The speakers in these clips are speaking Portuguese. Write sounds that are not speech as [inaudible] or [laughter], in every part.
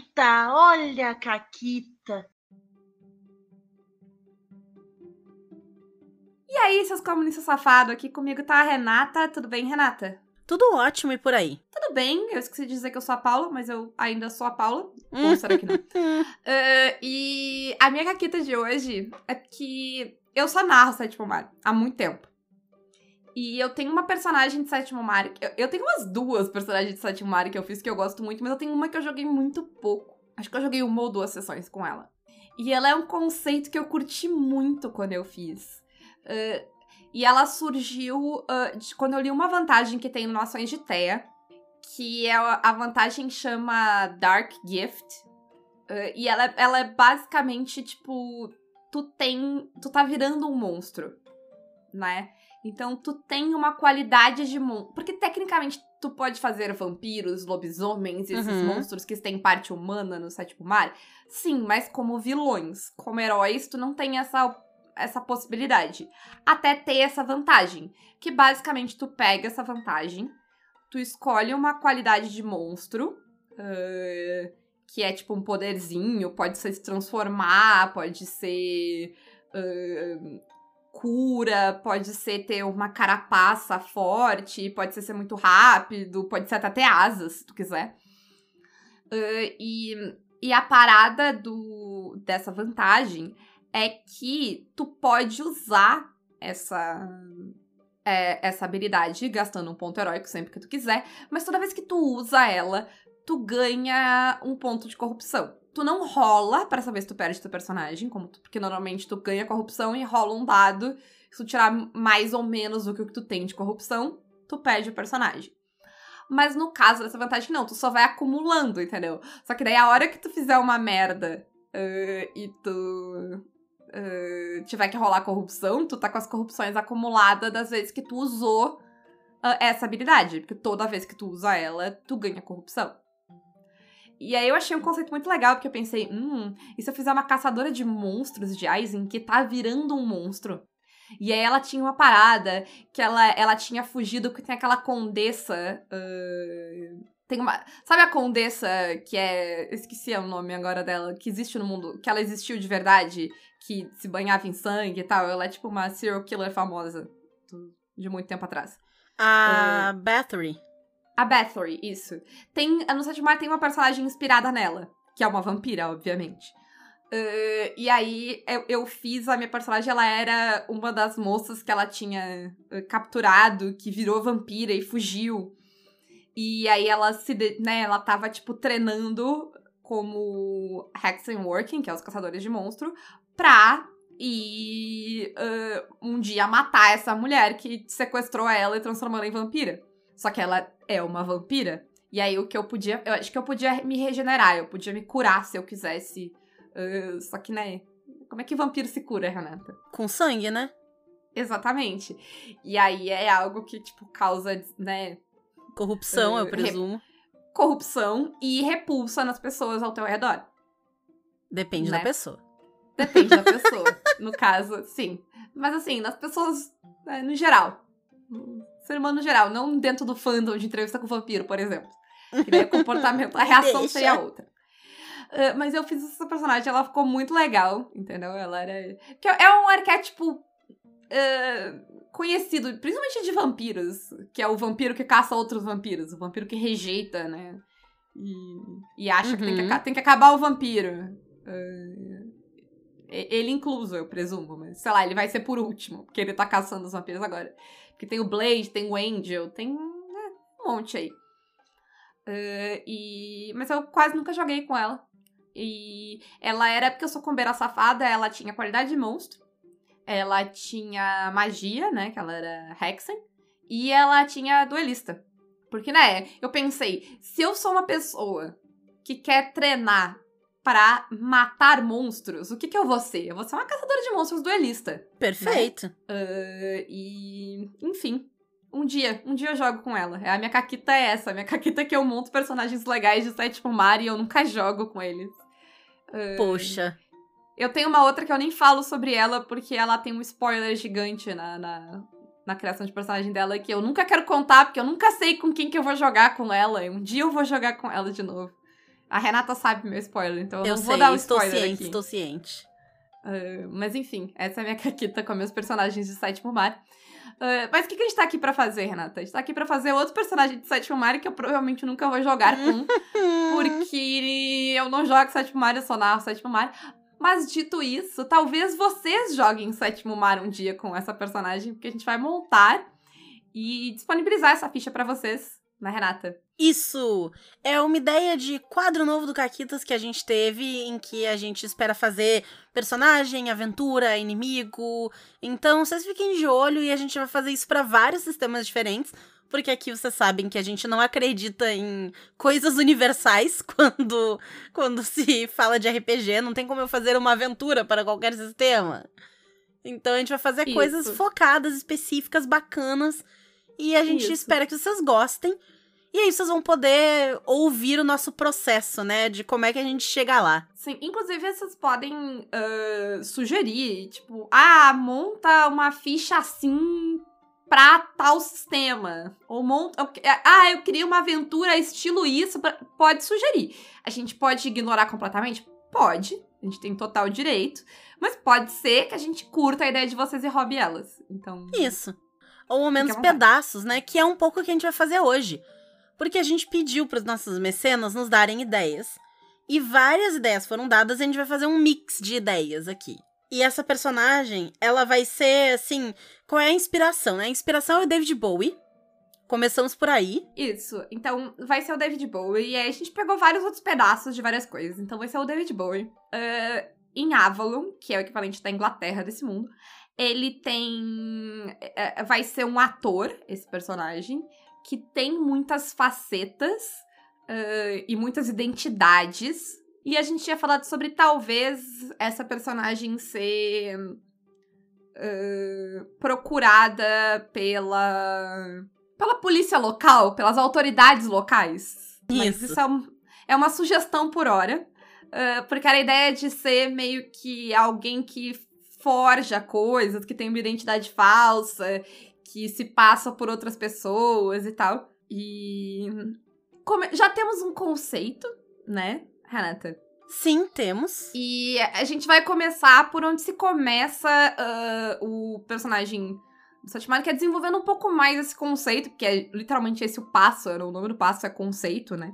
Caquita, olha a Caquita. E aí, seus comunistas safados, aqui comigo tá a Renata. Tudo bem, Renata? Tudo ótimo e por aí. Tudo bem, eu esqueci de dizer que eu sou a Paula, mas eu ainda sou a Paula. Ou será que não? Uh, [laughs] e a minha caquita de hoje é que eu só narro Sétimo Mar há muito tempo. E eu tenho uma personagem de Sétimo Mar. Eu, eu tenho umas duas personagens de Sétimo Mar que eu fiz que eu gosto muito, mas eu tenho uma que eu joguei muito pouco. Acho que eu joguei uma ou duas sessões com ela. E ela é um conceito que eu curti muito quando eu fiz. Uh, e ela surgiu uh, de, quando eu li uma vantagem que tem no Nações de Teia, que é a vantagem chama Dark Gift. Uh, e ela, ela é basicamente tipo. Tu tem. Tu tá virando um monstro, né? Então tu tem uma qualidade de monstro. Porque tecnicamente tu pode fazer vampiros, lobisomens, esses uhum. monstros que têm parte humana no sétimo mar. Sim, mas como vilões. Como heróis, tu não tem essa essa possibilidade. Até ter essa vantagem. Que basicamente tu pega essa vantagem, tu escolhe uma qualidade de monstro. Uh, que é tipo um poderzinho, pode ser se transformar, pode ser. Uh, cura, pode ser ter uma carapaça forte, pode ser ser muito rápido, pode ser até ter asas, se tu quiser. Uh, e, e a parada do, dessa vantagem é que tu pode usar essa é, essa habilidade gastando um ponto heróico sempre que tu quiser, mas toda vez que tu usa ela, tu ganha um ponto de corrupção. Tu não rola para saber se tu perde teu personagem, como tu, porque normalmente tu ganha corrupção e rola um dado. Se tu tirar mais ou menos do que tu tem de corrupção, tu perde o personagem. Mas no caso dessa vantagem, não, tu só vai acumulando, entendeu? Só que daí a hora que tu fizer uma merda uh, e tu uh, tiver que rolar corrupção, tu tá com as corrupções acumuladas das vezes que tu usou uh, essa habilidade. Porque toda vez que tu usa ela, tu ganha corrupção. E aí eu achei um conceito muito legal, porque eu pensei, hum, e se eu fizer uma caçadora de monstros de Aizen que tá virando um monstro? E aí ela tinha uma parada que ela, ela tinha fugido, porque tem aquela condessa. Uh, tem uma. Sabe a condessa que é. Esqueci o nome agora dela, que existe no mundo. Que ela existiu de verdade, que se banhava em sangue e tal. Ela é tipo uma serial killer famosa de muito tempo atrás. A uh, Bathory. A Bathory, isso. Tem. No Sétimo Mar tem uma personagem inspirada nela, que é uma vampira, obviamente. Uh, e aí eu, eu, fiz a minha personagem, ela era uma das moças que ela tinha uh, capturado, que virou vampira e fugiu. E aí ela se, né, ela tava, tipo, treinando como Hexen Working, que é os caçadores de monstro, pra ir uh, um dia matar essa mulher que sequestrou ela e transformou ela em vampira. Só que ela é uma vampira. E aí o que eu podia. Eu acho que eu podia me regenerar, eu podia me curar se eu quisesse. Uh, só que, né? Como é que vampiro se cura, Renata? Com sangue, né? Exatamente. E aí é algo que, tipo, causa, né? Corrupção, eu presumo. Corrupção e repulsa nas pessoas ao teu redor. Depende né? da pessoa. Depende da [laughs] pessoa. no caso, sim. Mas assim, nas pessoas né, no geral. Ser humano no geral, não dentro do fandom de entrevista com o vampiro, por exemplo. Que daí o [laughs] comportamento, a reação Deixa. seria outra. Uh, mas eu fiz essa personagem, ela ficou muito legal, entendeu? Ela era. Que é um arquétipo uh, conhecido, principalmente de vampiros, que é o vampiro que caça outros vampiros, o vampiro que rejeita, né? E, e acha uhum. que, tem que uhum. tem que acabar o vampiro. Uh, ele incluso, eu presumo, mas sei lá, ele vai ser por último, porque ele tá caçando os vampiros agora. Porque tem o Blade, tem o Angel, tem né, um monte aí. Uh, e... Mas eu quase nunca joguei com ela. E ela era, porque eu sou combeira safada, ela tinha qualidade de monstro ela tinha magia, né? Que ela era Hexen. E ela tinha duelista. Porque, né, eu pensei, se eu sou uma pessoa que quer treinar para matar monstros, o que que eu vou ser? Eu vou ser uma caçadora de monstros duelista. Perfeito. Né? Uh, e, enfim, um dia, um dia eu jogo com ela. A minha caquita é essa, a minha [laughs] caquita é que eu monto personagens legais de Sétimo Mar e eu nunca jogo com eles. Uh, Poxa. Eu tenho uma outra que eu nem falo sobre ela, porque ela tem um spoiler gigante na, na, na criação de personagem dela, que eu nunca quero contar, porque eu nunca sei com quem que eu vou jogar com ela. Um dia eu vou jogar com ela de novo. A Renata sabe meu spoiler, então eu, Eu não sei, vou dar o estou spoiler ciente, aqui. estou ciente. Ah, mas enfim, essa é a minha [laughs] caquita com meus personagens de Sétimo Mar. Ah, mas o que, que a gente tá aqui pra fazer, Renata? A gente tá aqui pra fazer outro personagem de Sétimo Mar que eu provavelmente nunca vou jogar com, [laughs] porque eu não jogo Sétimo Mar, eu só narro Sétimo Mar. Mas dito isso, talvez vocês joguem Sétimo Mar um dia com essa personagem, porque a gente vai montar e disponibilizar essa ficha pra vocês, né, Renata? Isso é uma ideia de quadro novo do Caquitas que a gente teve, em que a gente espera fazer personagem, aventura, inimigo. Então, vocês fiquem de olho e a gente vai fazer isso para vários sistemas diferentes, porque aqui vocês sabem que a gente não acredita em coisas universais [laughs] quando quando se fala de RPG, não tem como eu fazer uma aventura para qualquer sistema. Então, a gente vai fazer Isso. coisas focadas, específicas, bacanas, e a gente Isso. espera que vocês gostem. E aí vocês vão poder ouvir o nosso processo, né? De como é que a gente chega lá. Sim, inclusive vocês podem ah, sugerir, tipo, ah, monta uma ficha assim pra tal sistema. Ou monta. Ah, eu queria uma aventura estilo isso. pra- Pode sugerir. A gente pode ignorar completamente? Pode. A gente tem total direito. Mas pode ser que a gente curta a ideia de vocês e roube elas. Então. Isso. Ou ao menos pedaços, né? Que é um pouco o que a gente vai fazer hoje. Porque a gente pediu para os nossos mecenas nos darem ideias. E várias ideias foram dadas e a gente vai fazer um mix de ideias aqui. E essa personagem, ela vai ser assim. Qual é a inspiração, né? A inspiração é o David Bowie. Começamos por aí. Isso. Então, vai ser o David Bowie. E aí a gente pegou vários outros pedaços de várias coisas. Então, vai ser o David Bowie. Ah, em Avalon, que é o equivalente da Inglaterra desse mundo, ele tem. é, vai ser um ator, esse personagem, que tem muitas facetas ah, e muitas identidades. E a gente tinha falado sobre talvez essa personagem ser. ah, procurada pela pela polícia local, pelas autoridades locais. Mas Isso. isso é, um- é uma sugestão por hora. ah, porque era a ideia de ser meio que alguém que forja coisas, que tem uma identidade falsa, que se passa por outras pessoas e tal. E. come- já temos um conceito, né, Renata? Sim, temos. E a gente vai começar por onde se começa ah, o personagem do Satimário, que é desenvolvendo um pouco mais esse conceito, porque é literalmente esse o passo, o nome do passo é conceito, né?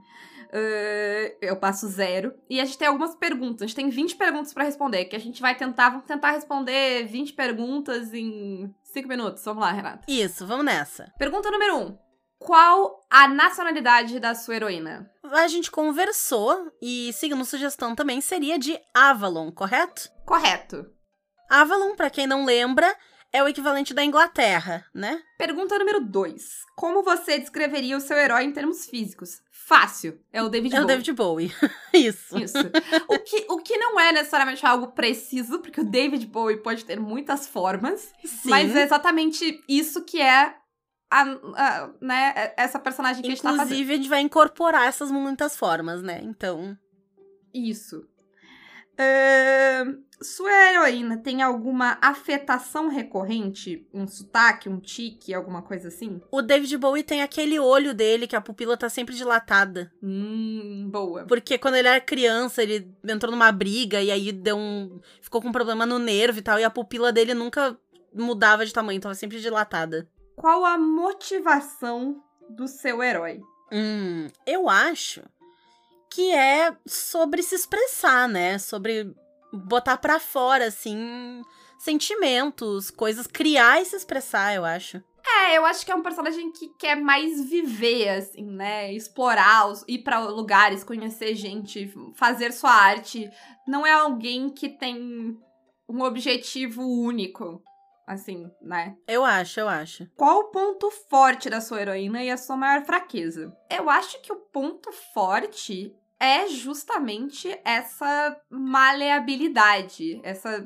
É o passo zero. E a gente tem algumas perguntas. A gente tem 20 perguntas pra responder, que a gente vai tentar, vamos tentar responder 20 perguntas em 5 minutos. Vamos lá, Renata. Isso, vamos nessa. Pergunta número 1. Um. Qual a nacionalidade da sua heroína? A gente conversou e, seguindo sugestão também, seria de Avalon, correto? Correto. Avalon, pra quem não lembra, é o equivalente da Inglaterra, né? Pergunta número 2. Como você descreveria o seu herói em termos físicos? Fácil. É o David É o Bowie. David Bowie. [laughs] Isso. Isso. o, que, o que não é necessariamente algo preciso, porque o David Bowie pode ter muitas formas, Sim. mas é exatamente isso que é a, a- né, essa personagem que a gente tá fazendo. Inclusive, a gente vai incorporar essas muitas formas, né? Então, Isso. Ahn, sua heroína tem alguma afetação recorrente? Um sotaque, um tique, alguma coisa assim? o David Bowie tem aquele olho dele que a pupila tá sempre dilatada. Hum, boa. Porque quando ele era criança, ele entrou numa briga e aí deu um. ficou com um problema no nervo e tal, e a pupila dele nunca mudava de tamanho, tava sempre dilatada. Qual a motivação do seu herói? Hum, eu acho que é sobre se expressar, né? Sobre botar pra fora, assim, sentimentos, coisas, criar e se expressar, eu acho. É, eu acho que é um personagem que quer mais viver, assim, né? Explorar, ir pra lugares, conhecer gente, fazer sua arte. Não é alguém que tem um objetivo único, assim, né? Eu acho, eu acho. Qual o ponto forte da sua heroína e a sua maior fraqueza? Eu acho que o ponto forte é justamente essa maleabilidade, essa,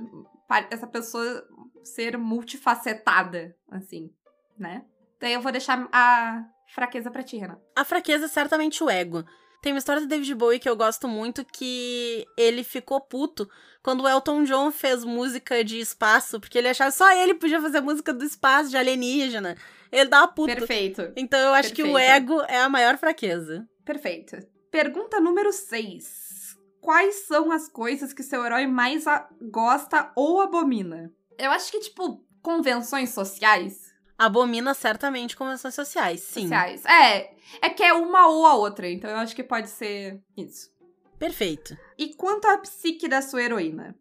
essa pessoa ser multifacetada, assim, né? Daí eu vou deixar a fraqueza pra ti, Renan. A fraqueza é certamente o ego. Tem uma história do David Bowie que eu gosto muito que ele ficou puto quando o Elton John fez música de espaço, porque ele achava que só ele podia fazer música do espaço, de alienígena. Ele dava puto. Perfeito. Então eu acho que o Perfeito. ego é a maior fraqueza. Perfeito. Pergunta número 6. Quais são as coisas que seu herói mais a- gosta ou abomina? Eu acho que, tipo, convenções sociais. Abomina certamente convenções sociais, sim. Sociais. É, é que é uma ou a outra, então eu acho que pode ser isso. Perfeito. E quanto à psique da sua heroína?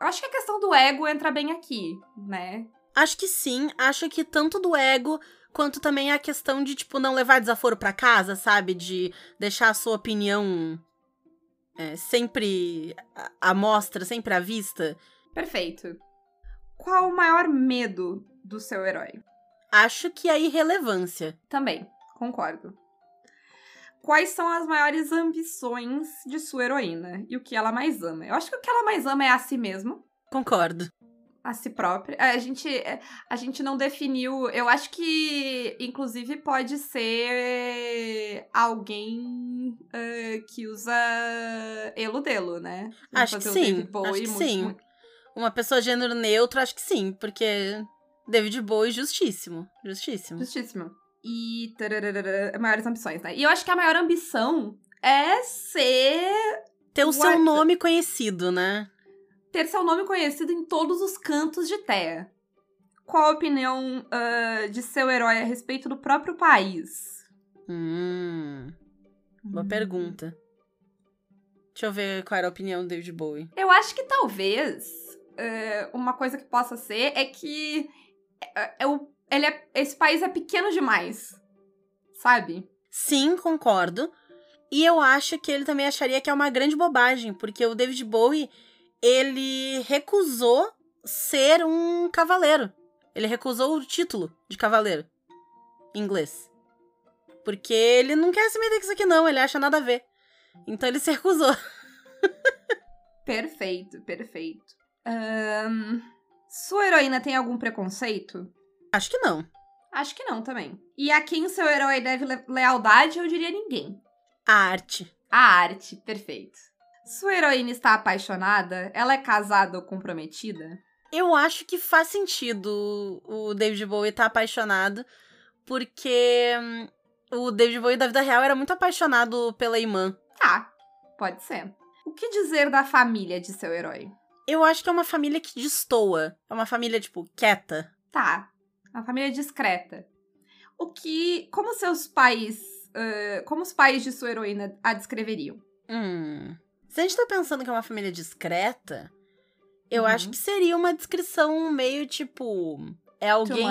Eu acho que a questão do ego entra bem aqui, né? Acho que sim, acho que tanto do ego quanto também a questão de, tipo, não levar desaforo pra casa, sabe? De deixar a sua opinião é, sempre à mostra, sempre à vista. Perfeito. Qual o maior medo do seu herói? Acho que a irrelevância. Também, concordo. Quais são as maiores ambições de sua heroína e o que ela mais ama? Eu acho que o que ela mais ama é a si mesma, Concordo. A si própria. A gente, a gente não definiu. Eu acho que, inclusive, pode ser alguém eh, que usa Eludelo, né? Acho que sim, acho que muito- sim. muito- Uma pessoa gênero neutro, acho que sim, porque David Bowie, justíssimo. Justíssimo. Justíssimo. E tararara, maiores ambições, né? E eu acho que a maior ambição é ser Ter o seu nome conhecido, né? Ter seu nome conhecido em todos os cantos de terra. Qual a opinião ah, de seu herói a respeito do próprio país? Hum, boa pergunta. Deixa eu ver qual era a opinião do David Bowie. Eu acho que talvez ah, uma coisa que possa ser é que o- ele é- esse país é pequeno demais, sabe? Sim, concordo. E eu acho que ele também acharia que é uma grande bobagem, porque o David Bowie, ele recusou ser um cavaleiro. Ele recusou o título de cavaleiro em inglês. Porque ele não quer se meter com isso aqui não, ele acha nada a ver. Então ele se recusou. Perfeito, perfeito. Ahn, sua heroína tem algum preconceito? Acho que não. Acho que não também. E a quem seu herói deve le- lealdade, eu diria ninguém. A arte. A arte, perfeito. Sua heroína está apaixonada? Ela é casada ou comprometida? Eu acho que faz sentido o David Bowie estar apaixonado, porque hum, o David Bowie da vida real era muito apaixonado pela irmã. Tá, pode ser. O que dizer da família de seu herói? Eu acho que é uma família que destoa. É uma família, tipo, quieta. Tá, uma família discreta. O que. Como seus pais. ah, como os pais de sua heroína a descreveriam? Hum. Se a gente tá pensando que é uma família discreta, eu Uhum. acho que seria uma descrição meio tipo. É alguém.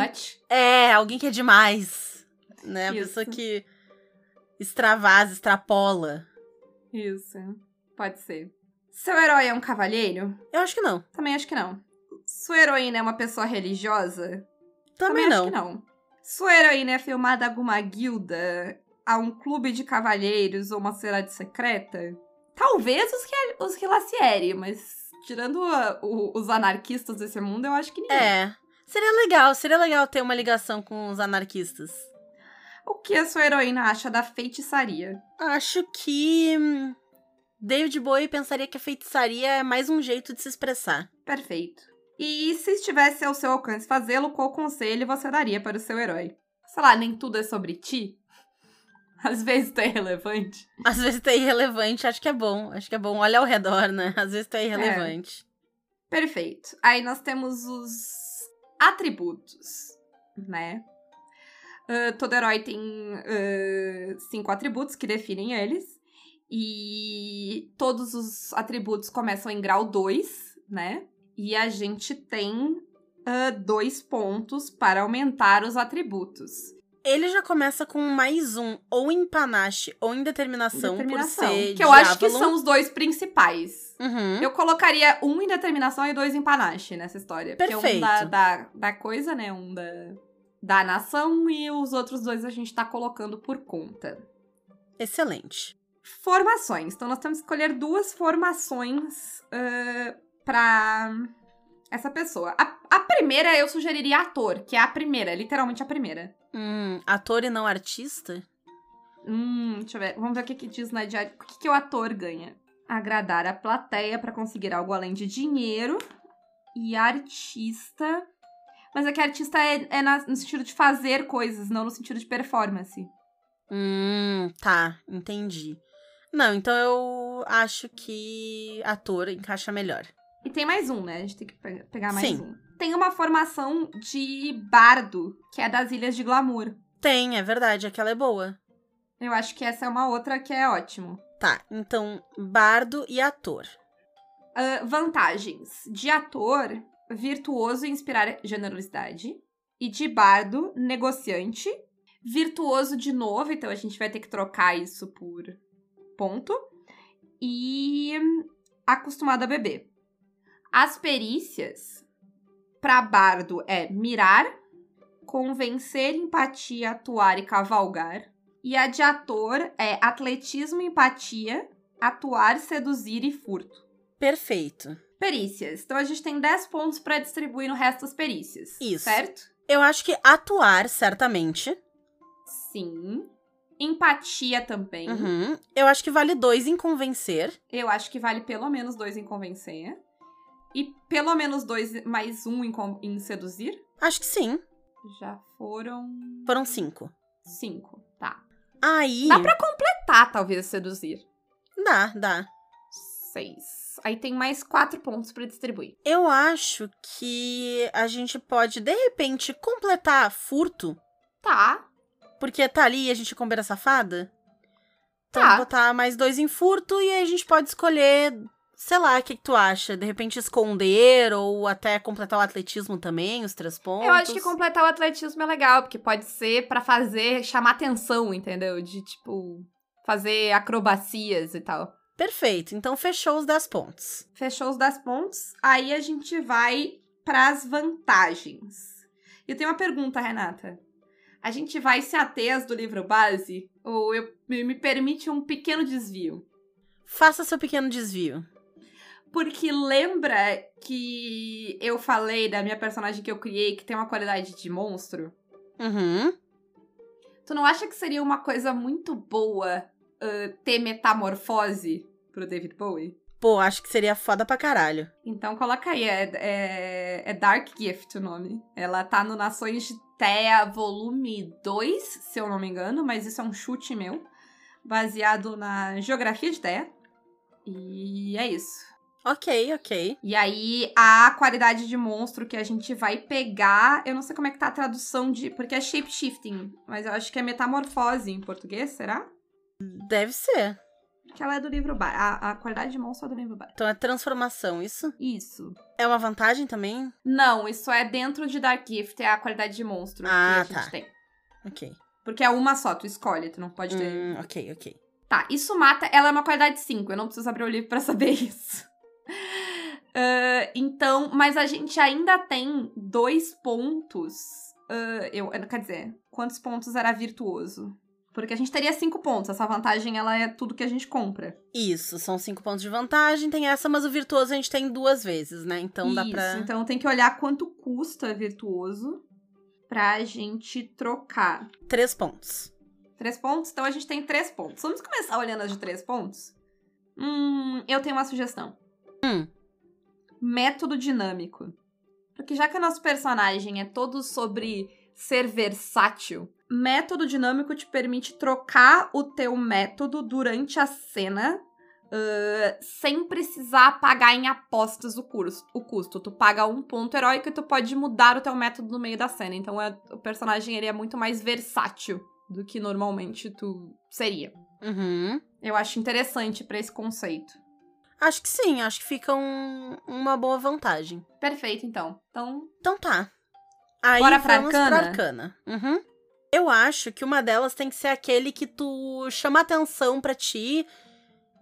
É, alguém que é demais. Né? A Isso. pessoa que extravasa, extrapola. Isso, pode ser. Seu herói é um cavalheiro? Eu acho que não. Também acho que não. Sua heroína é uma pessoa religiosa? Também, acho não. que não. Sua heroína é filmada alguma guilda, a um clube de cavalheiros ou uma cidade secreta? Talvez os, Ria- os Rilacieri, mas tirando a- o- os anarquistas desse mundo, eu acho que ninguém. É. Seria legal, seria legal ter uma ligação com os anarquistas. O que a sua heroína acha da feitiçaria? Acho que. hum, David Bowie pensaria que a feitiçaria é mais um jeito de se expressar. Perfeito. E se estivesse ao seu alcance fazê-lo, qual conselho você daria para o seu herói? Sei lá, nem tudo é sobre ti? [laughs] Às vezes é irrelevante. Às vezes é irrelevante, acho que é bom. Acho que é bom. Olha ao redor, né? Às vezes é irrelevante. Perfeito. Aí nós temos os atributos, né? Ah, todo herói tem ah, cinco atributos que definem eles. E todos os atributos começam em grau 2, né? E a gente tem ah, dois pontos para aumentar os atributos. Ele já começa com mais um, ou em panache, ou em determinação, Determinação. por ser que eu acho que são os dois principais. Uhum. Eu colocaria um em determinação e dois em panache nessa história. Porque um Perfeito. da, da, da coisa, né? Um da, da nação e os outros dois a gente tá colocando por conta. Excelente. Formações. Então nós temos que escolher duas formações ah, pra essa pessoa. A, a primeira eu sugeriria ator, que é a primeira, literalmente a primeira. Hum, ator e não artista? Hum, deixa eu ver. Vamos ver o que, que diz na diária. O que, que o ator ganha? Agradar a plateia pra conseguir algo além de dinheiro. E artista. Mas é que artista é, é na- no sentido de fazer coisas, não no sentido de performance. Hum, tá, entendi. Não, então eu acho que ator encaixa melhor. E tem mais um, né? A gente tem que pe- pegar mais Sim. um. Tem uma formação de bardo, que é das Ilhas de Glamour. Tem, é verdade, aquela é boa. Eu acho que essa é uma outra que é ótimo. Tá, então, bardo e ator. Ah, vantagens. De ator, virtuoso em inspirar generosidade. E de bardo, negociante. Virtuoso de novo, então a gente vai ter que trocar isso por ponto. E acostumado a beber. As perícias para bardo é mirar, convencer, empatia, atuar e cavalgar. E a de ator é atletismo, empatia, atuar, seduzir e furto. Perfeito. Perícias. Então a gente tem 10 pontos pra distribuir no resto das perícias. Isso. Certo? Eu acho que atuar, certamente. Sim. Empatia também. Uhum. Eu acho que vale dois em convencer. Eu acho que vale pelo menos dois em convencer. E pelo menos dois mais um em, em seduzir. Acho que sim. Já foram Foram cinco. cinco. Tá. Aí. Dá pra completar, talvez, seduzir. Dá, dá. Seis. Aí tem mais quatro pontos pra distribuir. Eu acho que a gente pode, de repente, completar furto. Tá. Porque tá ali e a gente combina safada. Então, Tá. botar mais dois em furto e aí a gente pode escolher, sei lá, o que, que tu acha? De repente esconder ou até completar o atletismo também, os três pontos. Eu acho que completar o atletismo é legal, porque pode ser pra fazer, chamar atenção, entendeu? De, tipo, fazer acrobacias e tal. Perfeito, então fechou os 10 pontos. Fechou os 10 pontos. Aí a gente vai pras vantagens. E eu tenho uma pergunta, Renata. A gente vai se ater às do livro base? Ou eu, me me permite um pequeno desvio? Faça seu pequeno desvio. Porque lembra que eu falei da minha personagem que eu criei que tem uma qualidade de monstro? Uhum. Tu não acha que seria uma coisa muito boa ah, ter metamorfose pro David Bowie? Pô, acho que seria foda pra caralho. Então coloca aí, é, é, é Dark Gift o nome. Ela tá no Nações de Thea, volume 2, se eu não me engano, mas isso é um chute meu, baseado na geografia de Thea. E é isso. Ok, ok. E aí, a qualidade de monstro que a gente vai pegar, eu não sei como é que tá a tradução de. Porque é shapeshifting, mas eu acho que é metamorfose em português, será? Deve ser. Que ela é do livro Bar. A, a qualidade de monstro é do livro Bar. Então é transformação, isso? Isso. É uma vantagem também? Não, isso é dentro de Dark Gift, é a qualidade de monstro Ah, que a gente tá. tem. Ok. Porque é uma só, tu escolhe, tu não pode ter. Hum, ok, ok. Tá, isso mata. Ela é uma qualidade 5, eu não preciso abrir o livro pra saber [laughs] isso. Ah, então, mas a gente ainda tem dois pontos. ah, eu, quer dizer, quantos pontos era virtuoso? Porque a gente teria cinco pontos. Essa vantagem, ela é tudo que a gente compra. Isso, são cinco pontos de vantagem, tem essa, mas o virtuoso a gente tem duas vezes, né? Então dá Isso, pra. então tem que olhar quanto custa virtuoso pra gente trocar. Três pontos. Três pontos? Então a gente tem três pontos. Vamos começar olhando as de três pontos? Hum, eu tenho uma sugestão. Hum. Método dinâmico. Porque já que o nosso personagem é todo sobre ser versátil, método dinâmico te permite trocar o teu método durante a cena ah, sem precisar pagar em apostas o, curso, o custo. Tu paga um ponto heróico e tu pode mudar o teu método no meio da cena. Então é- o personagem ele é muito mais versátil do que normalmente tu seria. Uhum. Eu acho interessante pra esse conceito. Acho que sim, acho que fica um- uma boa vantagem. Perfeito, então. Então, Então tá. Aí Bora pra vamos arcana? pra arcana. Uhum. Eu acho que uma delas tem que ser aquele que tu chama atenção pra ti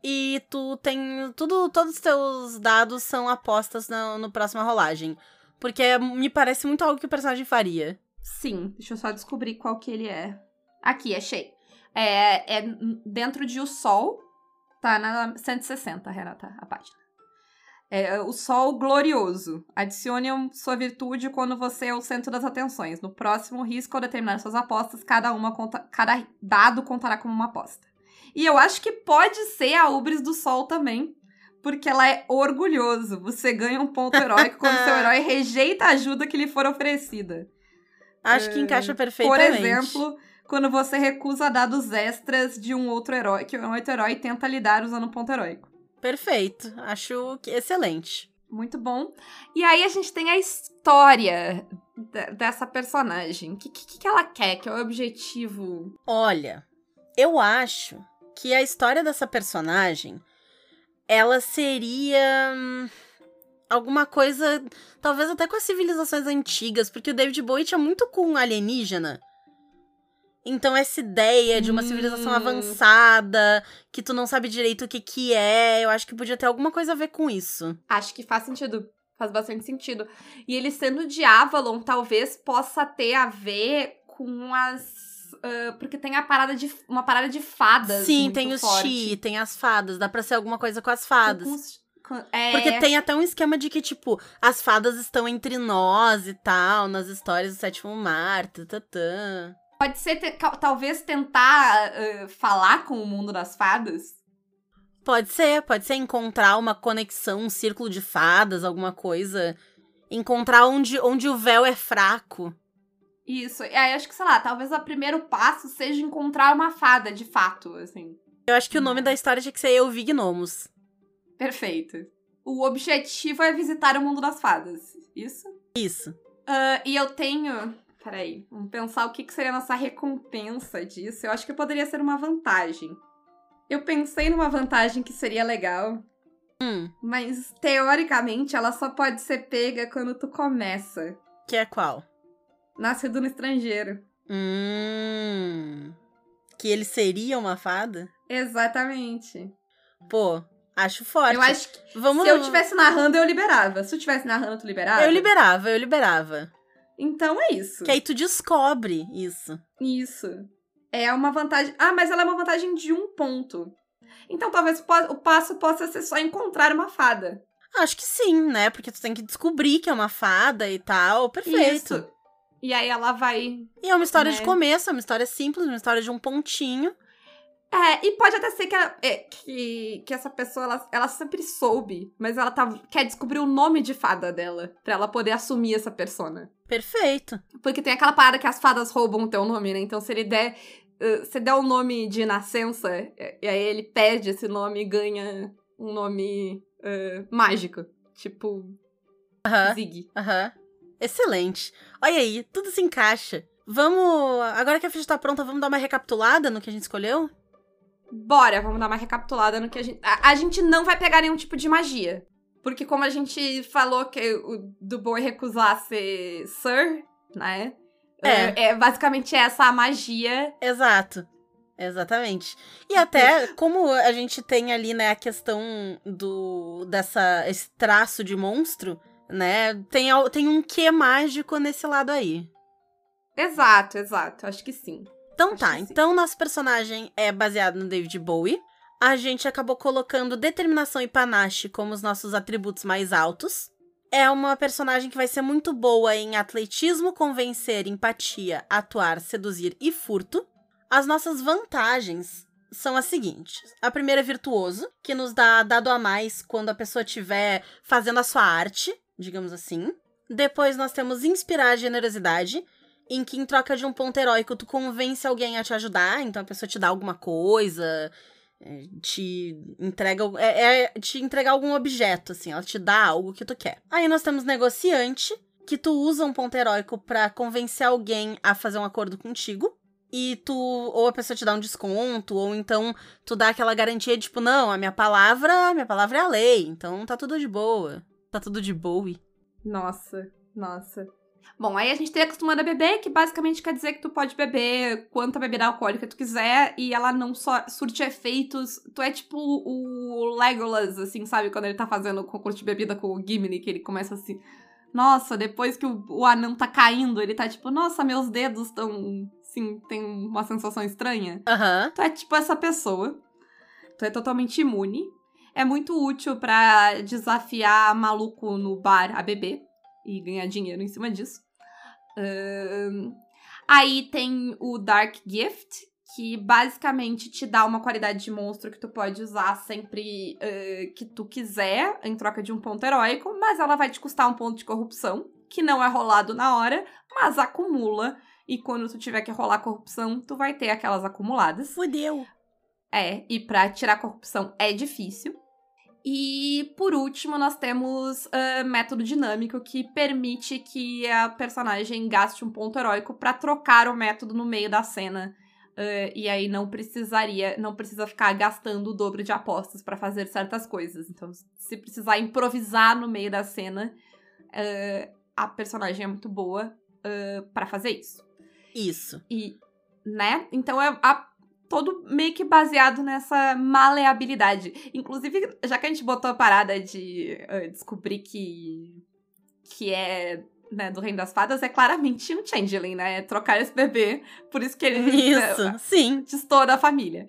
e tu tem tudo, todos os teus dados são apostas no, no próxima rolagem. Porque me parece muito algo que o personagem faria. sim. Deixa eu só descobrir qual que ele é. Aqui, achei. É, é dentro de O Sol. Tá na 160, Renata, a página. É o Sol Glorioso. Adicione sua virtude quando você é o centro das atenções. No próximo risco, ao determinar suas apostas, cada, uma conta, cada dado contará como uma aposta. E eu acho que pode ser a Ubris do Sol também. Porque ela é orgulhoso. Você ganha um ponto heróico quando seu herói [laughs] rejeita a ajuda que lhe for oferecida. Acho que É, encaixa Por perfeitamente. exemplo, quando você recusa dados extras de um outro herói, que um outro herói tenta lidar usando um ponto heróico. Perfeito. Acho que excelente. Muito bom. E aí a gente tem a história dessa personagem. O que, que, que ela quer? Que é o objetivo? Olha, eu acho que a história dessa personagem ela seria hum, alguma coisa, talvez até com as civilizações antigas, porque o David Bowie tinha muito com alienígena. Então essa ideia de uma hum. civilização avançada, que tu não sabe direito o que que é, eu acho que podia ter alguma coisa a ver com isso. Acho que faz sentido. Faz bastante sentido. E ele sendo de Avalon, talvez possa ter a ver com as Uh, porque tem a parada de uma parada de fadas. Sim, tem os chi, tem as fadas. Dá pra ser alguma coisa com as fadas. Com os, é... Porque tem até um esquema de que, tipo, as fadas estão entre nós e tal, nas histórias do sétimo mar. Tatatã. Pode ser, talvez, tentar uh, falar com o mundo das fadas. Pode ser, pode ser encontrar uma conexão, um círculo de fadas, alguma coisa. Encontrar onde, onde o véu é fraco. Isso. E aí acho que, sei lá, talvez o primeiro passo seja encontrar uma fada, de fato, assim. Eu acho que o nome da história tinha que ser Eu Vi Gnomos. Perfeito. O objetivo é visitar o mundo das fadas. Isso? Isso. Uh, e eu tenho. Peraí, vamos pensar o que, que seria a nossa recompensa disso. Eu acho que poderia ser uma vantagem. Eu pensei numa vantagem que seria legal. Hum. Mas, teoricamente, ela só pode ser pega quando tu começa. Que é qual? Nascido no estrangeiro. Hum. Que ele seria uma fada? Exatamente. Pô, acho forte. Eu acho que Vamos... se eu estivesse narrando, eu liberava. Se eu estivesse narrando, tu liberava? Eu liberava, eu liberava. Então é isso. Que aí tu descobre isso. Isso. É uma vantagem. Ah, mas ela é uma vantagem de um ponto. Então talvez o passo possa ser só encontrar uma fada. Acho que sim, né? Porque tu tem que descobrir que é uma fada e tal. Perfeito. Isso. E aí ela vai. E é uma história né? de começo, é uma história simples, uma história de um pontinho. É, e pode até ser que, ela, é, que, que essa pessoa, ela, ela sempre soube, mas ela tá, quer descobrir o nome de fada dela, pra ela poder assumir essa persona. Perfeito. Porque tem aquela parada que as fadas roubam o teu nome, né? Então se ele der, uh, se der o um nome de nascença, e aí ele perde esse nome e ganha um nome uh, mágico. Tipo. Zig. Aham. Excelente. Olha aí, tudo se encaixa. Vamos. Agora que a ficha tá pronta, vamos dar uma recapitulada no que a gente escolheu? Bora, vamos dar uma recapitulada no que a gente. A, a gente não vai pegar nenhum tipo de magia. Porque como a gente falou que o do boi recusar ser Sir, né? É. é. é basicamente essa a magia. Exato. Exatamente. E até como a gente tem ali, né, a questão do dessa esse traço de monstro, né? Tem, tem um quê mágico nesse lado aí. Exato, exato. Acho que sim. Então tá, então nosso personagem é baseado no David Bowie. A gente acabou colocando determinação e panache como os nossos atributos mais altos. É uma personagem que vai ser muito boa em atletismo, convencer, empatia, atuar, seduzir e furto. As nossas vantagens são as seguintes. A primeira é virtuoso, que nos dá dado a mais quando a pessoa estiver fazendo a sua arte digamos assim. Depois nós temos inspirar generosidade, em que em troca de um ponto heróico tu convence alguém a te ajudar, então a pessoa te dá alguma coisa, é, te entrega é, é te entregar algum objeto assim, ela te dá algo que tu quer. Aí nós temos negociante, que tu usa um ponto heróico para convencer alguém a fazer um acordo contigo. E tu, ou a pessoa te dá um desconto, ou então tu dá aquela garantia de tipo, não, a minha palavra, minha palavra é a lei, então tá tudo de boa. Tá tudo de Bowie. Nossa, nossa. Bom, aí a gente tem acostumado a beber, que basicamente quer dizer que tu pode beber quanta bebida alcoólica tu quiser e ela não só surte efeitos. Tu é tipo o Legolas, assim, sabe? Quando ele tá fazendo o concurso de bebida com o Gimli, que ele começa assim. Nossa, depois que o, o anão tá caindo, ele tá tipo, nossa, meus dedos estão. Sim, tem uma sensação estranha. Aham. Uhum. Tu é tipo essa pessoa. Tu é totalmente imune é muito útil para desafiar maluco no bar a beber e ganhar dinheiro em cima disso. Aí tem o Dark Gift, que basicamente te dá uma qualidade de monstro que tu pode usar sempre uh, que tu quiser, em troca de um ponto heróico, mas ela vai te custar um ponto de corrupção, que não é rolado na hora, mas acumula E quando tu tiver que rolar corrupção, tu vai ter aquelas acumuladas. Fudeu. É, e pra tirar corrupção é difícil. E por último, nós temos uh, método dinâmico que permite que a personagem gaste um ponto heróico para trocar o método no meio da cena. Uh, e aí não precisaria, não precisa ficar gastando o dobro de apostas para fazer certas coisas. Então, se precisar improvisar no meio da cena, uh, a personagem é muito boa uh, para fazer isso. Isso. E, né? Então é a todo meio que baseado nessa maleabilidade. Inclusive, já que a gente botou a parada de uh, descobrir que que é né, do Reino das Fadas, é claramente um changeling, né? É trocar esse bebê, por isso que ele [laughs] Isso, né, [laughs] sim. distou da família.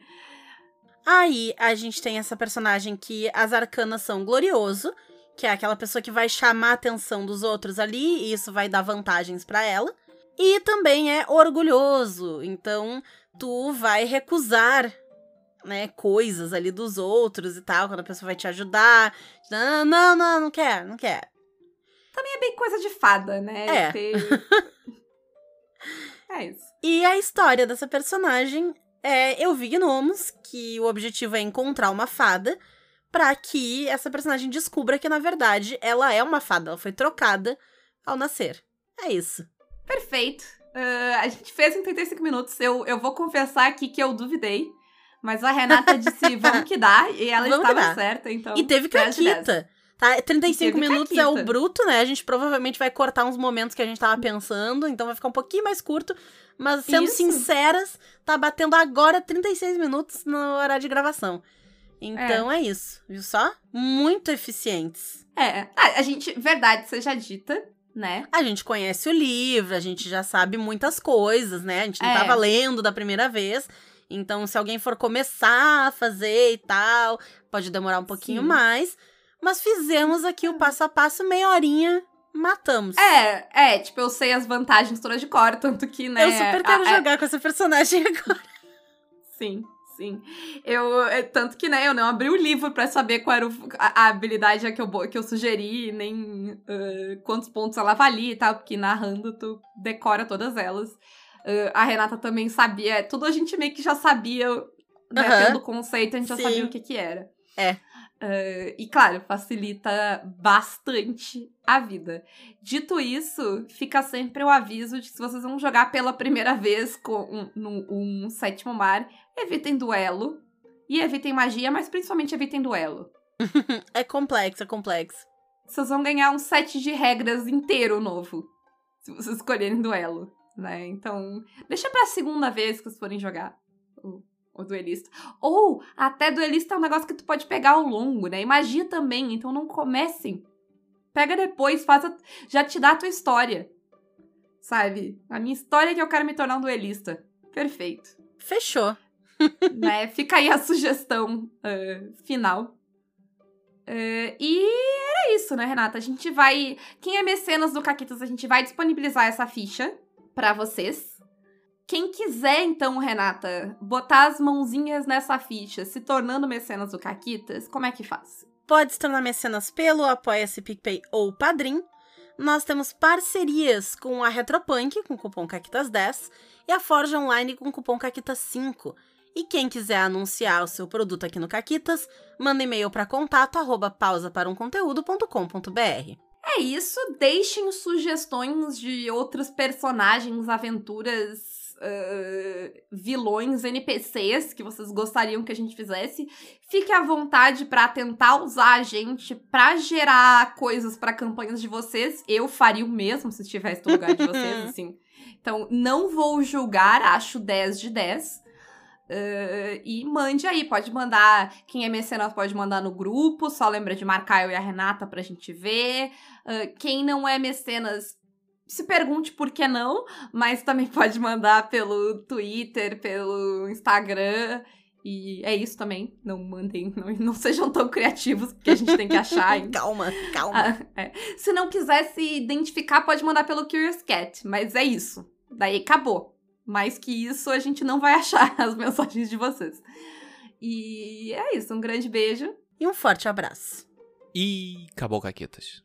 Aí a gente tem essa personagem que as arcanas são glorioso, que é aquela pessoa que vai chamar a atenção dos outros ali, e isso vai dar vantagens para ela. E também é orgulhoso, então tu vai recusar, né, coisas ali dos outros e tal, quando a pessoa vai te ajudar. Não, não, não, não quer, não quer. Também é bem coisa de fada, né? É. Ter... [laughs] é isso. E a história dessa personagem é eu vi gnomos, que o objetivo é encontrar uma fada para que essa personagem descubra que na verdade ela é uma fada, ela foi trocada ao nascer. É isso. Perfeito. Uh, a gente fez em 35 minutos. Eu, eu vou confessar aqui que eu duvidei. Mas a Renata disse, [laughs] vamos que dá. E ela Vamos estava certa, então. E teve 10 de 10. caquita. Tá? 35 Teve minutos é o caquita. bruto, né? A gente provavelmente vai cortar uns momentos que a gente tava pensando, então vai ficar um pouquinho mais curto. Mas sendo Isso. sinceras, tá batendo agora 36 minutos no horário de gravação. Então é, isso, viu só? Muito eficientes. É. Ah, a gente, verdade seja dita, né? A gente conhece o livro, a gente já sabe muitas coisas, né? A gente não É. tava lendo da primeira vez. Então, se alguém for começar a fazer e tal, pode demorar um pouquinho Sim. mais. Mas fizemos aqui o passo a passo, meia horinha, matamos. É, é, tipo, eu sei as vantagens todas de cor, tanto que, né? Eu super quero a- jogar com essa personagem [laughs] agora. Sim, sim. Eu, é, tanto que, né, eu não abri o livro pra saber qual era o- a, a habilidade que eu, que eu sugeri, nem ah, quantos pontos ela valia e tal, porque narrando tu decora todas elas. Ah, a Renata também sabia, tudo a gente meio que já sabia, né, o conceito, a gente já Sim. sabia o que que era. É. Ah, e claro, facilita bastante a vida. Dito isso, fica sempre o aviso de que se vocês vão jogar pela primeira vez com um, num- um sétimo mar, evitem duelo. E evitem magia, mas principalmente evitem duelo. [laughs] É complexo, é complexo. Vocês vão ganhar um set de regras inteiro novo. Se vocês escolherem duelo, né? Então, deixa pra segunda vez que vocês forem jogar o, o duelista. Ou, até duelista é um negócio que tu pode pegar ao longo, né? E magia também, então não comecem. Pega depois, faz a- já te dá a tua história. Sabe? A minha história é que eu quero me tornar um duelista. Perfeito. Fechou. [laughs] né? Fica aí a sugestão ah, final. Ah, e era isso, né, Renata? A gente vai. Quem é mecenas do Caquitas, a gente vai disponibilizar essa ficha pra vocês. Quem quiser, então, Renata, botar as mãozinhas nessa ficha, se tornando mecenas do Caquitas, como é que faz? Pode se tornar mecenas pelo Apoia-se PicPay ou Padrim. Nós temos parcerias com a Retropunk, com o cupom CAQUITAS10, e a Forja Online com o cupom CAQUITAS5. E quem quiser anunciar o seu produto aqui no Caquitas, manda e-mail para contato arroba para. É isso, deixem sugestões de outros personagens, aventuras, ah, vilões, NPCs que vocês gostariam que a gente fizesse. Fique à vontade pra tentar usar a gente pra gerar coisas pra campanhas de vocês. Eu faria o mesmo se estivesse no lugar de vocês, [laughs] assim. Então, não vou julgar, acho 10 de 10. Uh, e mande aí, pode mandar. Quem é mecenas pode mandar no grupo, só lembra de marcar eu e a Renata pra gente ver. Uh, quem não é mecenas, se pergunte por que não, mas também [laughs] pode mandar pelo Twitter, pelo Instagram. E é isso também. Não mandem, não, [laughs] não sejam tão criativos, porque a gente tem que achar. hein? [laughs] calma, calma. Ah, é. Se não quiser se identificar, pode mandar pelo Curious Cat, mas é isso. Daí acabou. Mais que isso, a gente não vai achar [laughs] as mensagens de vocês. E é isso, um grande beijo. E um forte abraço. E acabou, Caquetas.